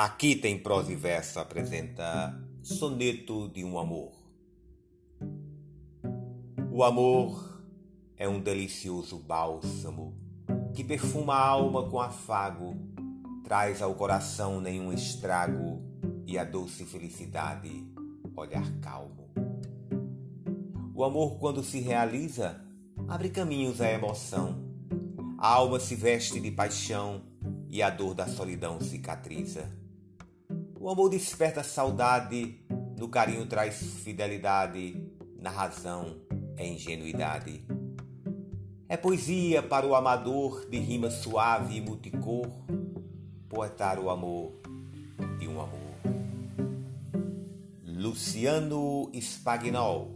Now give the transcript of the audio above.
Aqui tem prosa e verso apresenta Soneto de um Amor. O amor é um delicioso bálsamo que perfuma a alma com afago, traz ao coração nenhum estrago e a doce felicidade, olhar calmo. O amor, quando se realiza, abre caminhos à emoção. A alma se veste de paixão e a dor da solidão cicatriza. O amor desperta saudade, no carinho traz fidelidade, na razão é ingenuidade. É poesia para o amador de rima suave e multicor, poetar o amor de um amor. Luciano Spagnol